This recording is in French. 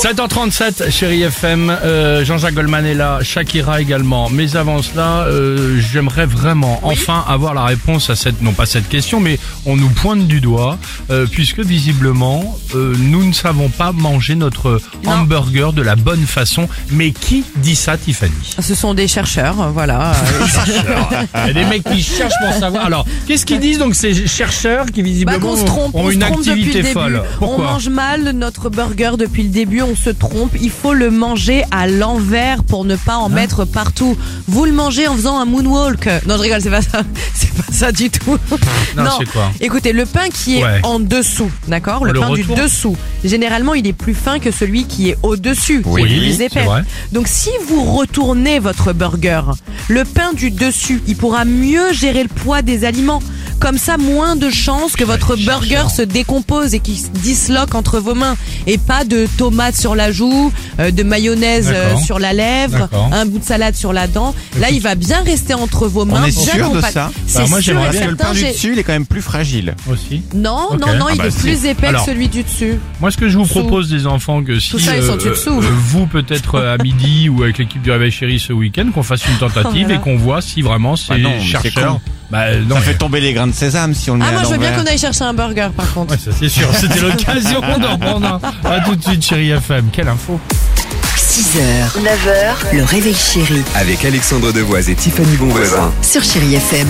7h37, chérie FM, euh, Jean-Jacques Goldman est là, Shakira également. Mais avant cela, euh, j'aimerais vraiment enfin avoir la réponse à cette, non pas cette question, mais on nous pointe du doigt, euh, puisque visiblement, nous ne savons pas manger notre hamburger de la bonne façon. Mais qui dit ça, Tiffany? Ce sont des chercheurs, voilà. Il y a des mecs qui cherchent pour savoir. Alors, qu'est-ce qu'ils disent donc ces chercheurs qui Bah, visiblement qu'on se trompe, ont on une se trompe depuis activité folle? On mange mal notre burger depuis le début, on se trompe. Il faut le manger à l'envers pour ne pas en Hein mettre partout. Vous le mangez en faisant un moonwalk. Non, je rigole, c'est pas ça. C'est pas ça du tout. Non, c'est quoi Écoutez, le pain qui est Ouais. en dessous, d'accord Le, Le pain retour du dessous. Généralement, il est plus fin que celui qui est au-dessus. Oui, qui est plus c'est épais. vrai. Donc si vous retournez votre burger, le pain du dessus, il pourra mieux gérer le poids des aliments. Comme ça, moins de chances que votre les burger se décompose et qu'il se disloque entre vos mains. Et pas de tomates sur la joue, euh, de mayonnaise euh, sur la lèvre, un bout de salade sur la dent. Là, il va bien rester entre vos mains. On est bien sûr de ça C'est Bah, moi, sûr j'aimerais et bien que le pain du j'ai- dessus, il est quand même plus fragile. aussi Non, non, non, Ah il bah est si. plus épais Alors. que celui du dessus. Moi, ce que je vous Sous. propose des enfants, que si Tout ça, ils sont dessous. vous peut-être euh, à midi ou avec l'équipe du Réveil Chéri ce week-end, qu'on fasse une tentative Voilà. et qu'on voit si vraiment ces Bah non, c'est chercheurs. Bah non. Ça mais- fait tomber les grains de sésame si on le met Ah, à moi, je veux bien qu'on aille chercher un burger, par contre. Ouais, ça c'est sûr. C'était l'occasion d'en prendre un. À tout de suite, Chéri FM. Quelle info 6h, 9h, le réveil chéri Avec Alexandre Devoise et Tiffany Bonvoisin. sur Chérie FM.